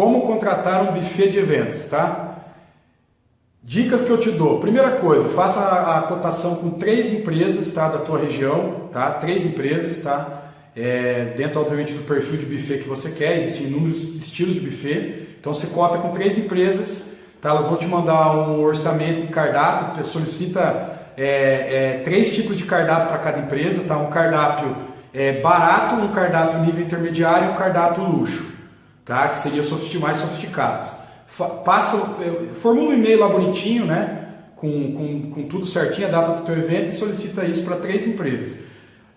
como contratar um buffet de eventos, tá? Dicas que eu te dou. Primeira coisa, faça a, a cotação com três empresas, tá? Da tua região, tá? Três empresas, tá? É, dentro, obviamente, do perfil de buffet que você quer, existem inúmeros estilos de buffet. Então, você cota com três empresas, tá? Elas vão te mandar um orçamento e cardápio, solicita é, é, três tipos de cardápio para cada empresa, tá? Um cardápio é, barato, um cardápio nível intermediário e um cardápio luxo, tá? Que seria mais sofisticados. Passa, é, formula um e-mail lá bonitinho, né? Com, com, com tudo certinho, a data do teu evento e solicita isso para três empresas.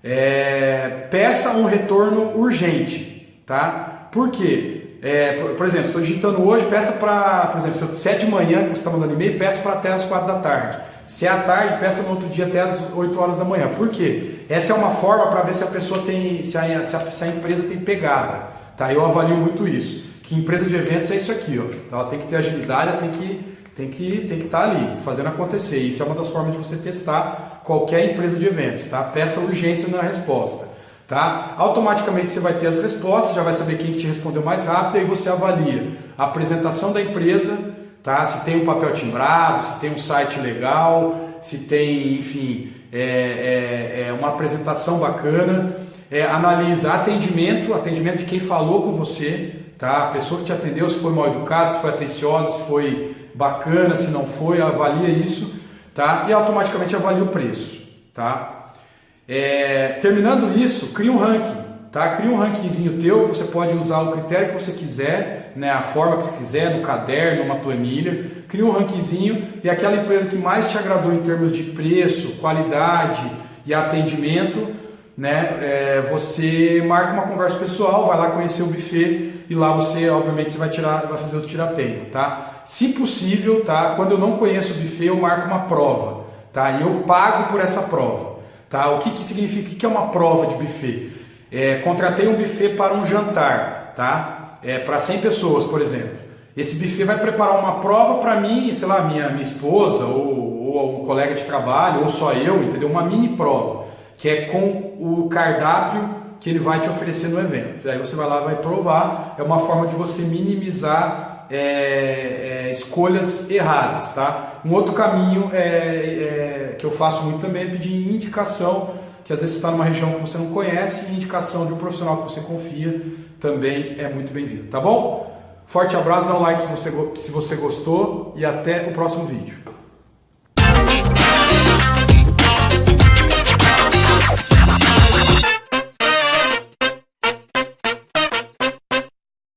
É, peça um retorno urgente, tá? Por quê? É, por, por, exemplo, estou digitando hoje, peça para, por exemplo, se é 7 de manhã que você está mandando e-mail, peça para até as 4 da tarde. Se é à tarde, peça no outro dia até as 8 horas da manhã. Por quê? Essa é uma forma para ver se a pessoa tem, se a, se a, se a, empresa tem pegada. Tá? Eu avalio muito isso. Que empresa de eventos é isso aqui, ó. Ela tem que ter agilidade, ela tem que tem que tem que estar tá ali fazendo acontecer. Isso é uma das formas de você testar qualquer empresa de eventos, tá? Peça urgência na resposta, tá? Automaticamente você vai ter as respostas, já vai saber quem te respondeu mais rápido, aí você avalia a apresentação da empresa, tá? Se tem um papel timbrado, se tem um site legal, se tem, enfim, é, é, é uma apresentação bacana. É, analisa atendimento, atendimento de quem falou com você, tá? A pessoa que te atendeu, se foi mal educado, se foi atenciosa, se foi bacana, se não foi, avalia isso, tá? E automaticamente avalia o preço, tá? É, terminando isso, cria um ranking, tá? Cria um rankingzinho teu, você pode usar o critério que você quiser, né? A forma que você quiser, no caderno, numa planilha, cria um rankingzinho e aquela empresa que mais te agradou em termos de preço, qualidade e atendimento, né? É, você marca uma conversa pessoal, vai lá conhecer o buffet e lá você, obviamente, você vai tirar, vai fazer o tirateio, tá? Se possível, tá? Quando eu não conheço o buffet, eu marco uma prova, tá? E eu pago por essa prova, tá? O que, que significa? O que é uma prova de buffet? É, contratei um buffet para um jantar, tá? É, para 100 pessoas, por exemplo. Esse buffet vai preparar uma prova para mim, sei lá, minha, minha esposa ou, ou um colega de trabalho, ou só eu, entendeu? Uma mini prova, que é com o cardápio que ele vai te oferecer no evento. Aí você vai lá, vai provar. É uma forma de você minimizar é, é, escolhas erradas, tá? Um outro caminho é, é, que eu faço muito também é pedir indicação, que às vezes você está numa região que você não conhece, e indicação de um profissional que você confia também é muito bem-vindo, tá bom? Forte abraço, dá um like se você, se você gostou e até o próximo vídeo.